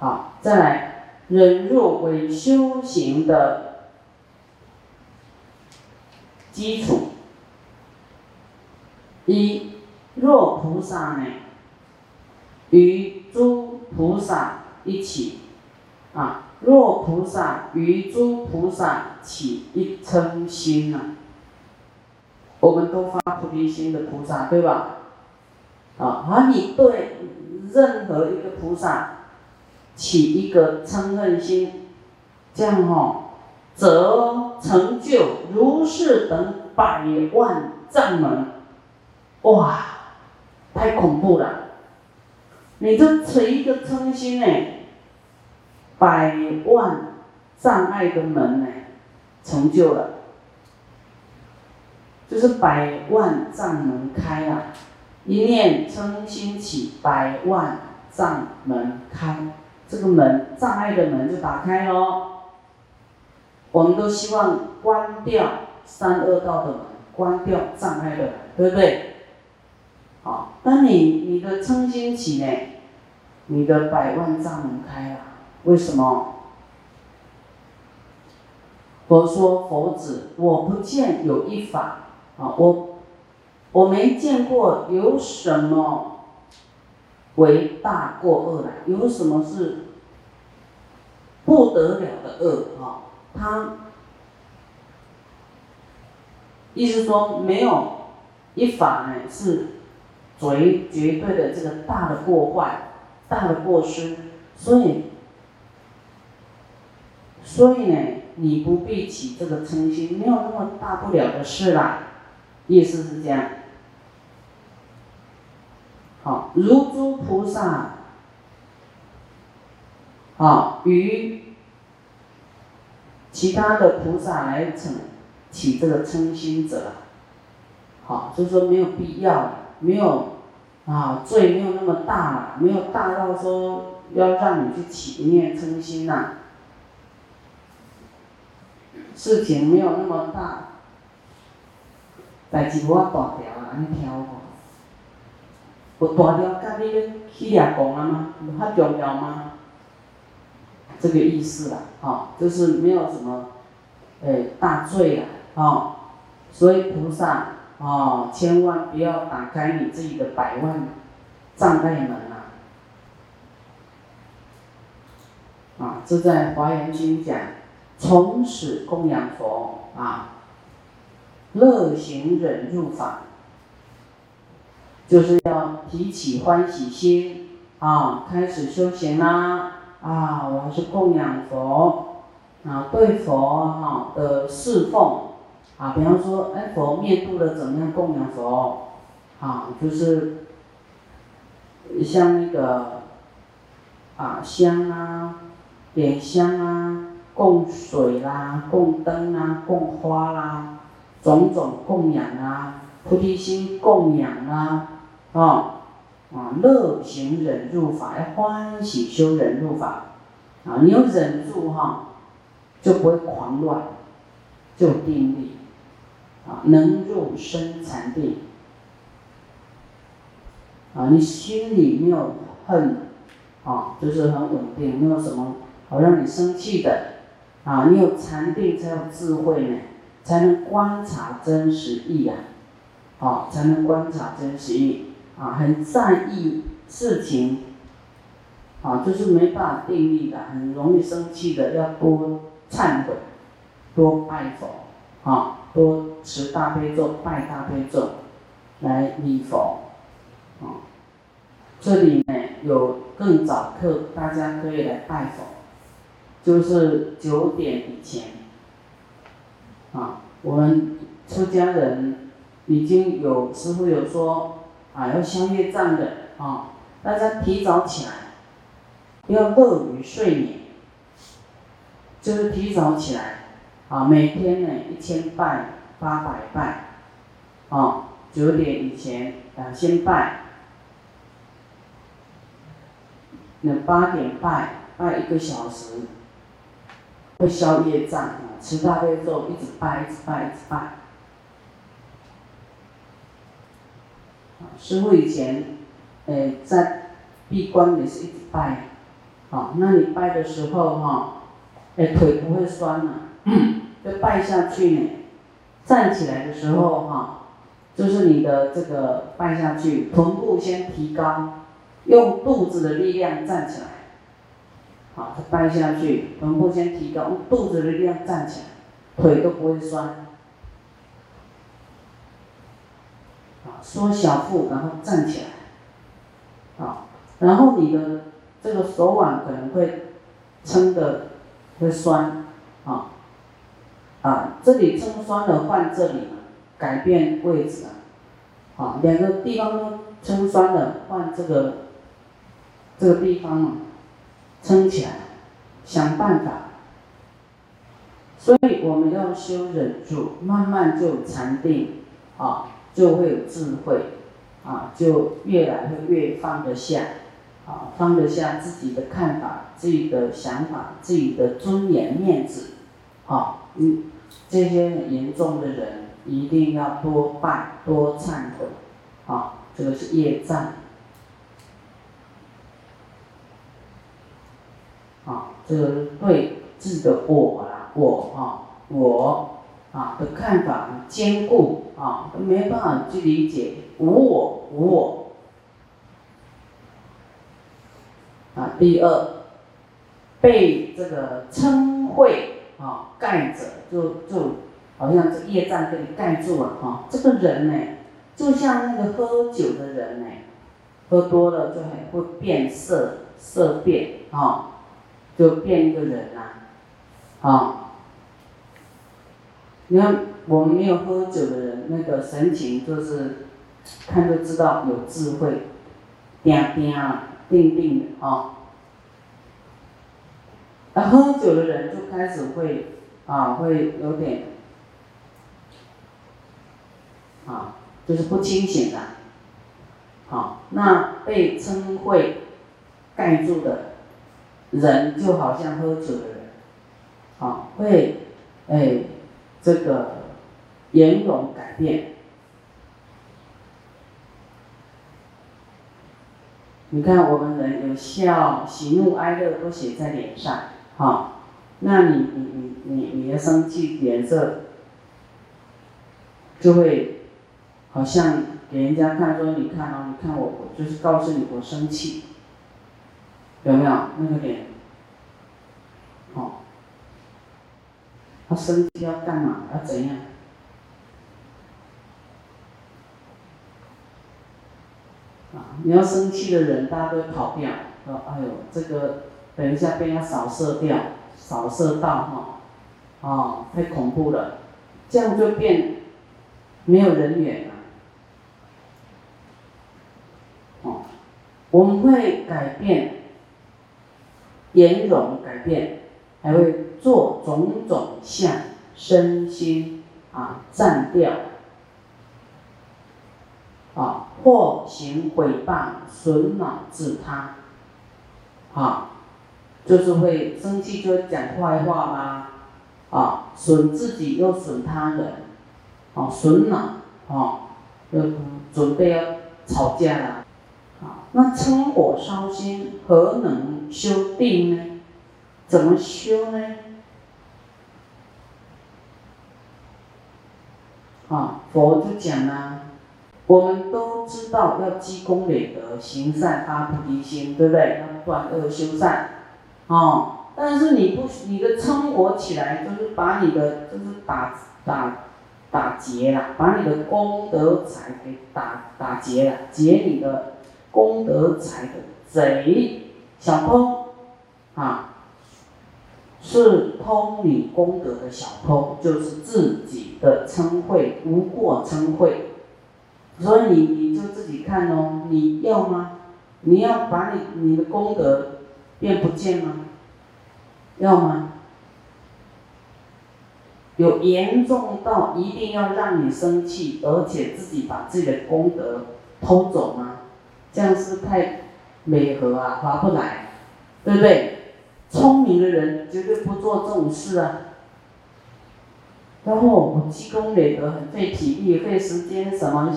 好，再来，忍辱为修行的基础。一，若菩萨呢，与诸菩萨一起，啊，若菩萨与诸菩萨起一称心啊，我们都发菩提心的菩萨，对吧？啊，而你对任何一个菩萨起一个嗔恨心，这样哦，则成就如是等百万丈门，哇，太恐怖了！你这起一个嗔心呢，百万障碍的门呢，成就了，就是百万丈门开了。一念嗔心起，百万障门开，这个门障碍的门就打开喽。我们都希望关掉三恶道的门，关掉障碍的门，对不对？好，当你你的称心起呢，你的百万障门开了。为什么？佛说佛子，我不见有一法啊，我。我没见过有什么为大过恶来，有什么是不得了的恶啊？他意思说没有一法呢是绝绝对的这个大的过坏、大的过失，所以所以呢，你不必起这个嗔心，没有那么大不了的事啦。意思是这样。如诸菩萨，好与其他的菩萨来成起这个嗔心者，好，就是说没有必要，没有啊罪没有那么大，没有大到说要让你去起念称心呐，事情没有那么大，代志我大条啊，你听我。有大条甲你去掠讲啊吗？有遐重要吗？这个意思啦，吼，就是没有什么，诶，大罪啦，吼，所以菩萨，哦，千万不要打开你自己的百万障碍门啊！啊，这在华严经讲，从始供养佛啊，乐行忍入法。就是要提起欢喜心啊，开始修行啦啊！我还是供养佛啊，对佛哈的侍奉啊，比方说，哎，佛面度的怎么样供养佛啊？就是像那个啊香啊，点香啊，供水啦，供灯啊，供花啦，种种供养啊，菩提心供养啊。啊，啊，乐行忍入法，要欢喜修忍入法，啊，你要忍住哈，就不会狂乱，就定力，啊，能入深禅定，啊，你心里没有恨，啊，就是很稳定，没有什么好让你生气的，啊，你有禅定才有智慧呢，才能观察真实意啊，啊，才能观察真实意。啊，很在意事情，啊，就是没办法定力的，很容易生气的，要多忏悔，多拜佛，啊，多持大悲咒，拜大悲咒，来礼佛，啊，这里呢有更早课，大家可以来拜佛，就是九点以前，啊，我们出家人已经有师傅有说。啊，要消业障的啊！大家提早起来，要乐于睡眠，就是提早起来啊！每天呢一千拜，八百拜，啊，九点以前啊先拜，那八点拜，拜一个小时，会消业障啊！吃大悲咒，一直拜，一直拜，一直拜。师傅以前，诶，在闭关也是一直拜，好，那你拜的时候哈，哎腿不会酸了，就拜下去呢。站起来的时候哈，就是你的这个拜下去，臀部先提高，用肚子的力量站起来。好，拜下去，臀部先提高，用肚子的力量站起来，腿都不会酸。缩小腹，然后站起来，好，然后你的这个手腕可能会撑的会酸，啊，啊，这里撑酸了换这里，改变位置啊，好，两个地方都撑酸了换这个这个地方嘛，撑起来，想办法，所以我们要修忍住，慢慢就禅定，啊。就会有智慧，啊，就越来会越放得下，啊，放得下自己的看法、自己的想法、自己的尊严、面子，啊，嗯，这些严重的人一定要多拜、多忏悔，啊，这个是业障，啊，这个对自己的我啦，我啊，我。啊的看法很坚固啊，都没办法去理解无我无我。啊，第二，被这个称谓啊盖着，就就好像这业障给你盖住了哈。这个人呢，就像那个喝酒的人呢，喝多了就很会变色，色变啊，就变一个人啦，啊。你看，我们没有喝酒的人，那个神情就是看就知道有智慧，定定啊，定定的啊。那喝酒的人就开始会啊，会有点啊，就是不清醒的。好，那被称会盖住的人，就好像喝酒的人，好，会哎。这个颜容改变，你看我们人有笑、喜怒哀乐都写在脸上，哈，那你你你你你的生气脸色就会好像给人家看说，你看哦，你看我，我就是告诉你我生气，有没有？那个脸？好。他生气要干嘛？要怎样？啊！你要生气的人，大家都跑掉。说：“哎呦，这个等一下被他扫射掉，扫射到哈，哦，太恐怖了。”这样就变没有人缘了。哦，我们会改变，颜容改变，还会。做种种相，身心啊占掉，啊或行毁谤，损恼自他，啊，就是会生气就讲坏话吗？啊，损自己又损他人，啊损恼，啊，要准备要吵架了，啊，那嗔火烧心，何能修定呢？怎么修呢？啊，佛就讲啊，我们都知道要积功累德，行善发菩提心，对不对？要断恶修善，哦。但是你不，你的称活起来，就是把你的，就是打打打劫了，把你的功德财给打打劫了，劫你的功德财的贼小偷，啊。是偷你功德的小偷，就是自己的称谓，无过称谓。所以你你就自己看哦，你要吗？你要把你你的功德变不见吗？要吗？有严重到一定要让你生气，而且自己把自己的功德偷走吗？这样是太美和啊，划不来，对不对？聪明的人绝对不做这种事啊！然后我积功累德，很费体力、费时间，什么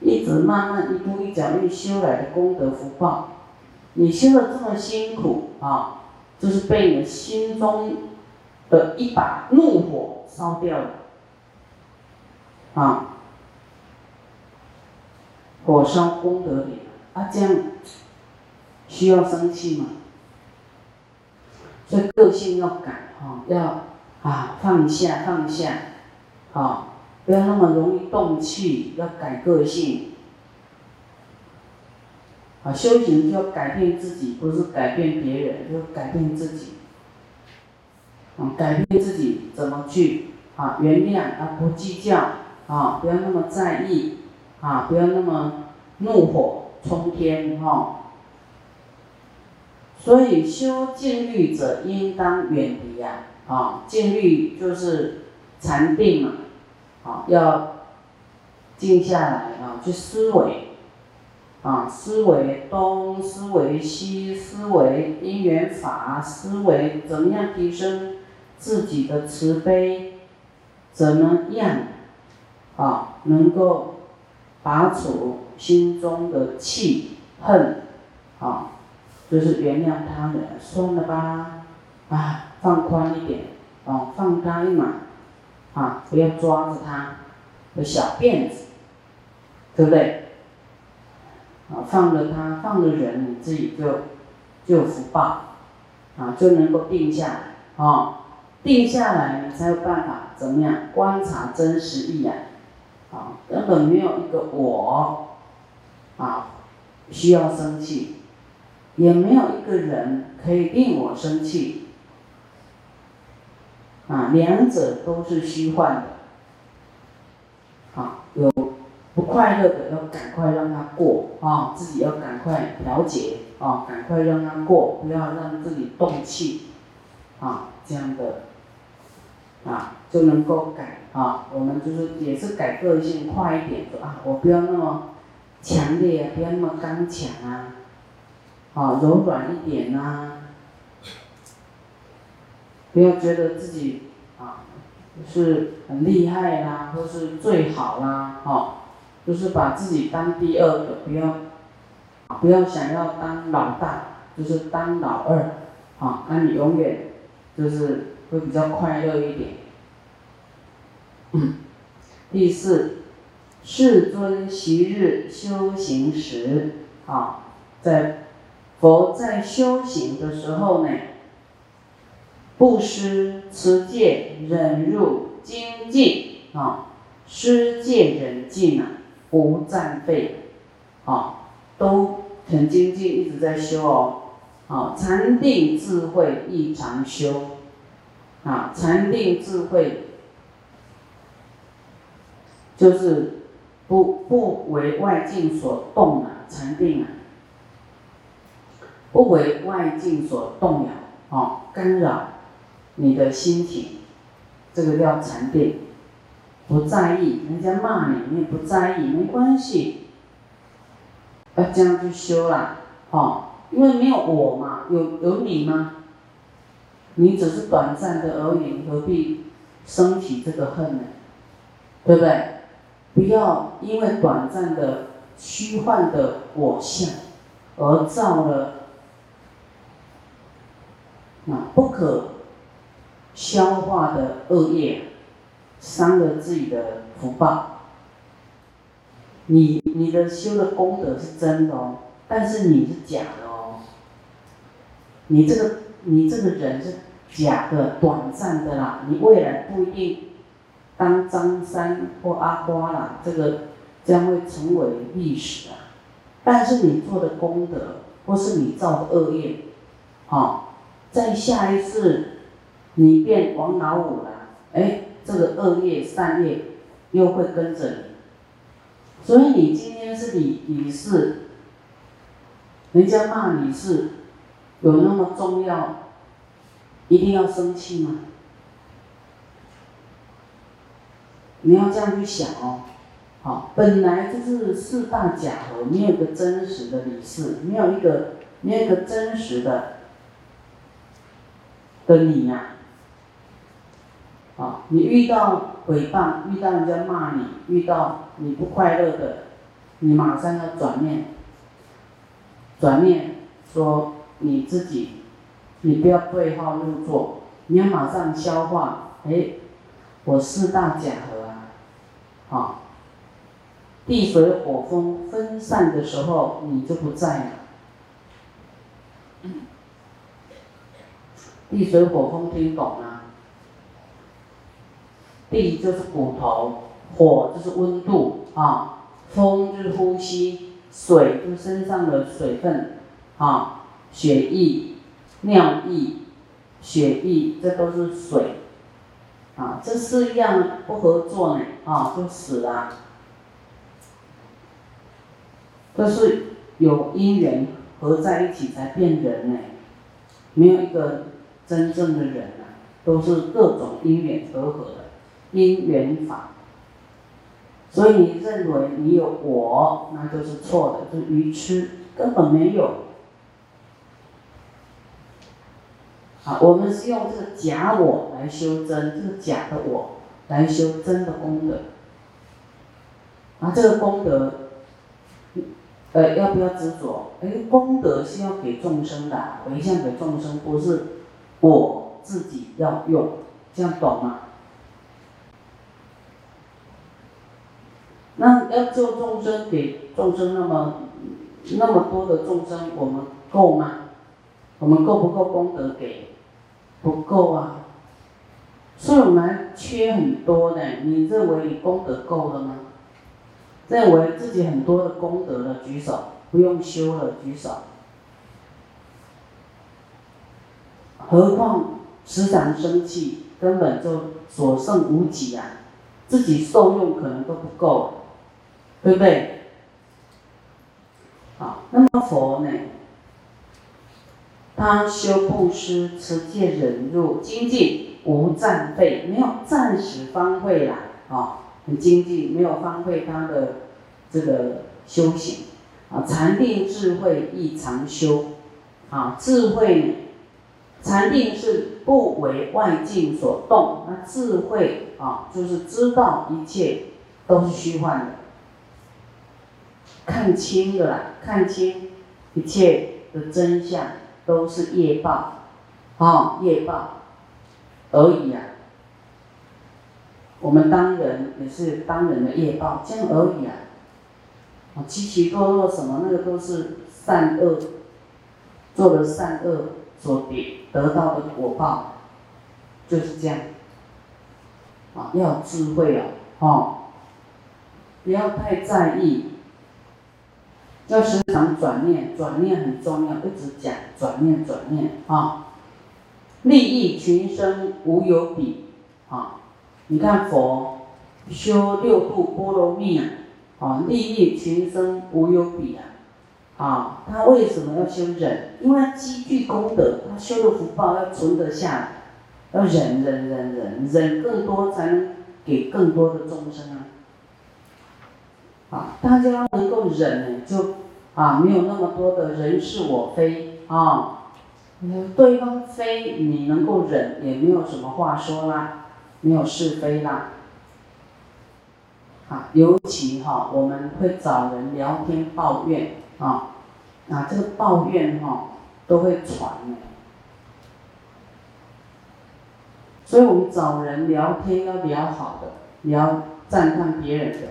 一直慢慢一步一脚印修来的功德福报，你修的这么辛苦啊，就是被你心中的一把怒火烧掉了，啊，火烧功德林啊，这样需要生气吗？所以个性要改哈，要啊放下放下，啊，不要那么容易动气，要改个性。啊，修行就要改变自己，不是改变别人，就改变自己。啊，改变自己怎么去啊？原谅啊，不计较啊，不要那么在意啊，不要那么怒火冲天哈。所以修静虑者，应当远离呀！啊，静虑就是禅定嘛，啊，要静下来啊，去思维。啊，思维东，思维西，思维因缘法，思维怎么样提升自己的慈悲，怎么样啊能够拔除心中的气恨啊，就是原谅他人，算了吧，啊，放宽一点，啊，放开嘛，啊，不要抓着他的小辫子，对不对？啊，放了他，放了人，你自己就就有福报，啊，就能够定下来，啊，定下来你才有办法怎么样观察真实意啊，啊，根本没有一个我，啊，需要生气，也没有一个人可以令我生气，啊，两者都是虚幻的，啊，有。不快乐的要赶快让他过啊，自己要赶快调节啊，赶快让他过，不要让自己动气啊，这样的啊就能够改啊。我们就是也是改个性快一点的啊，我不要那么强烈啊，不要那么刚强啊，啊柔软一点呐，不要觉得自己啊是很厉害啦，或是最好啦，哦。就是把自己当第二个，不要，不要想要当老大，就是当老二，啊，那你永远就是会比较快乐一点。第四，世尊昔日修行时，啊，在佛在修行的时候呢，布施、持戒、忍辱、精进，啊，施戒忍进啊。不暂废，啊，都很精进，一直在修哦，啊，禅定智慧亦常修，啊，禅定智慧就是不不为外境所动啊，禅定啊，不为外境所动摇，啊，干扰你的心情，这个叫禅定。不在意，人家骂你，你也不在意，没关系。要这样去修啦，哦，因为没有我嘛，有有你吗？你只是短暂的而已，何必升起这个恨呢？对不对？不要因为短暂的虚幻的我相，而造了啊不可消化的恶业。伤了自己的福报，你你的修的功德是真的哦，但是你是假的哦。你这个你这个人是假的、短暂的啦，你未来不一定当张三或阿花啦，这个将会成为历史啊。但是你做的功德或是你造的恶业，好，在下一次你变王老五了，哎。这个恶业善业又会跟着你，所以你今天是理理事，人家骂你是有那么重要，一定要生气吗？你要这样去想哦，好，本来就是四大假合，没有个真实的理事，没有一个没有一个真实的的你呀。啊，你遇到诽谤，遇到人家骂你，遇到你不快乐的，你马上要转念，转念说你自己，你不要对号入座，你要马上消化。哎，我四大假合啊，啊，地水火风分散的时候，你就不在了。地水火风听懂吗？地就是骨头，火就是温度啊，风就是呼吸，水就是身上的水分啊，血液、尿液、血液，这都是水啊，这四样不合作呢啊，就死了。这是有因缘合在一起才变人呢，没有一个。真正的人啊，都是各种因缘合合的因缘法，所以你认为你有我，那就是错的，是愚痴，根本没有。啊，我们是用这个假我来修真，这个假的我来修真的功德。啊，这个功德，呃，要不要执着？哎，功德是要给众生的，回向给众生，不是。我自己要用，这样懂吗？那要救众生，给众生那么那么多的众生，我们够吗？我们够不够功德给？不够啊！所以我们缺很多的。你认为你功德够了吗？认为自己很多的功德了，举手。不用修了，举手。何况时常生气，根本就所剩无几啊！自己受用可能都不够，对不对？好，那么佛呢？他修布施、持戒、忍辱、精进，无暂废，没有暂时方会啦，啊，很精进，没有方会他的这个修行，啊，禅定智慧亦常修，啊，智慧。禅定是不为外境所动，那智慧啊，就是知道一切都是虚幻的，看清的啦，看清一切的真相都是业报，啊，业报而已啊。我们当人也是当人的业报，这样而已啊。啊，起起落落什么，那个都是善恶做的善恶。所得得到的果报就是这样，啊，要智慧哦，哦，不要太在意，要时常转念，转念很重要，一直讲转念转念啊，利益群生无有比啊，你看佛修六度波罗蜜啊，啊，利益群生无有比啊。啊，他为什么要修忍？因为他积聚功德，他修的福报要存得下来，要忍忍忍忍忍更多，才能给更多的众生啊。啊，大家能够忍，就啊没有那么多的人是我非啊，对方非你能够忍，也没有什么话说啦，没有是非啦。啊，尤其哈，我们会找人聊天抱怨。啊，那这个抱怨哈都会传的，所以我们找人聊天要聊好的，你要赞叹别人的，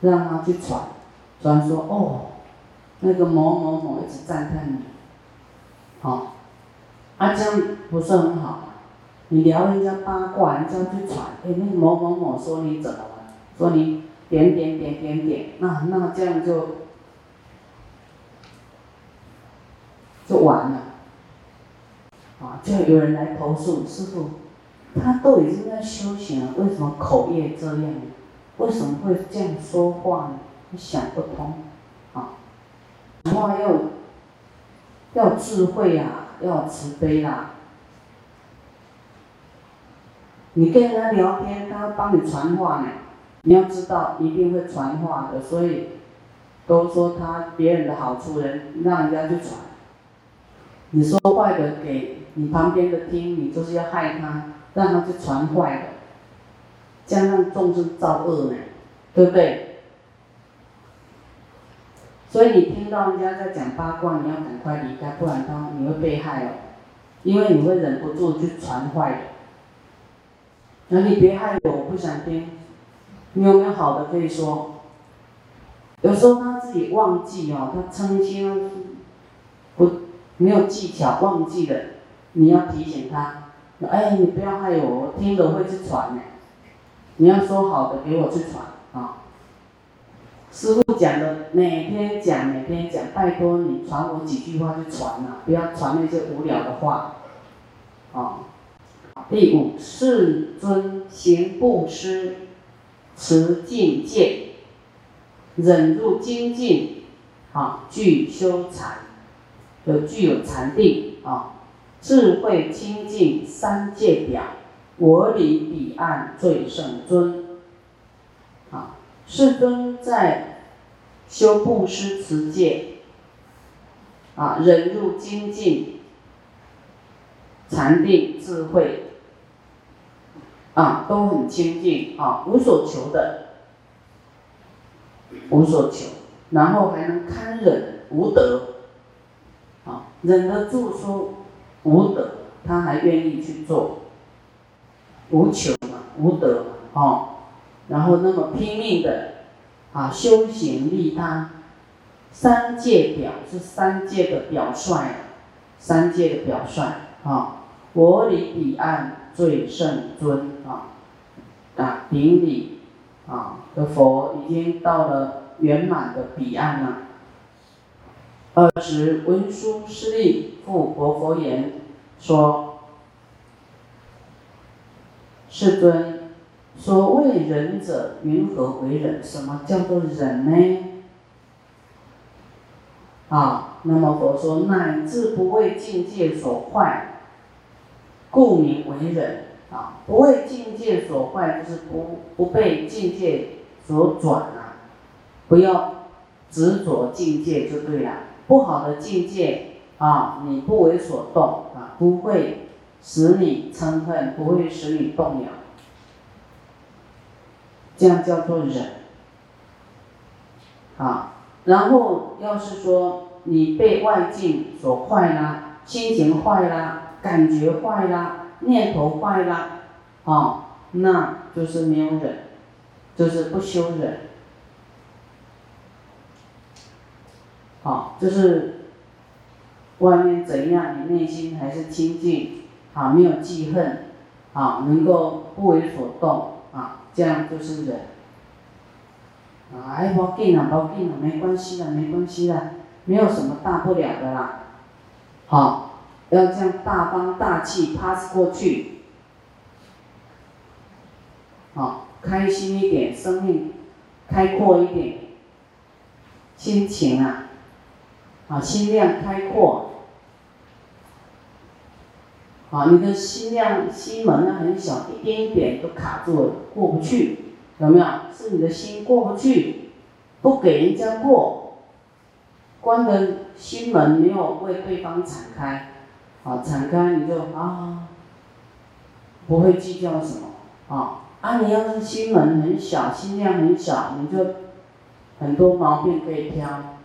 让他去传，传说哦，那个某某某一直赞叹你，好，啊这样不是很好你聊人家八卦，人家去传，哎那某某某说你怎么了？说你点点点点点，那那这样就。就完了，啊！就有人来投诉师傅，他都已经在修行了，为什么口业这样？为什么会这样说话呢？想不通，啊！讲话要要智慧啊，要慈悲啦。你跟人家聊天，他帮你传话呢，你要知道一定会传话的，所以都说他别人的好处，人让人家去传。你说坏的给你旁边的听，你就是要害他，让他去传坏的，这样让众生造恶呢，对不对？所以你听到人家在讲八卦，你要赶快离开，不然他你会被害哦，因为你会忍不住去传坏的。那你别害我，我不想听。你有没有好的可以说？有时候他自己忘记哦，他曾经不没有技巧忘记了，你要提醒他。哎，你不要害我，我听了会去传呢。你要说好的给我去传啊。师傅讲的，每天讲，每天讲，拜托你传我几句话去传呐，不要传那些无聊的话。啊。第五，世尊行布施，持境界，忍入精进，啊，具修禅，有具有禅定啊。智慧清净三界表，我离彼岸最胜尊。啊，世尊在修布施持戒，啊，忍入精进，禅定智慧，啊，都很清净啊，无所求的，无所求，然后还能堪忍无德，忍得住说。无德，他还愿意去做，无求嘛，无德嘛，哦，然后那么拼命的啊修行利他，三界表是三界的表率，三界的表率啊，我离彼岸最圣尊啊，啊顶礼啊的佛已经到了圆满的彼岸了。二十文殊师利复活佛言，说：世尊，所谓忍者，云何为忍？什么叫做忍呢？啊，那么佛说，乃至不为境界所坏，故名为忍。啊，不为境界所坏，就是不不被境界所转啊，不要执着境界就对了。不好的境界啊，你不为所动啊，不会使你嗔恨，不会使你动摇，这样叫做忍。啊，然后要是说你被外境所坏啦，心情坏啦，感觉坏啦，念头坏啦，啊，那就是没有忍，就是不修忍。好，就是外面怎样，你内心还是清净，啊，没有记恨，啊，能够不为所动，啊，这样就是忍。哎，不紧了，不紧了，没关系的，没关系的，没有什么大不了的啦。好，要这样大方大气 pass 过去。好，开心一点，生命开阔一点，心情啊。啊，心量开阔，啊，你的心量心门呢很小，一点一点都卡住了，过不去，有没有？是你的心过不去，不给人家过，关的心门没有为对方敞开，啊，敞开你就啊，不会计较什么，啊，啊，你要是心门很小，心量很小，你就很多毛病可以挑。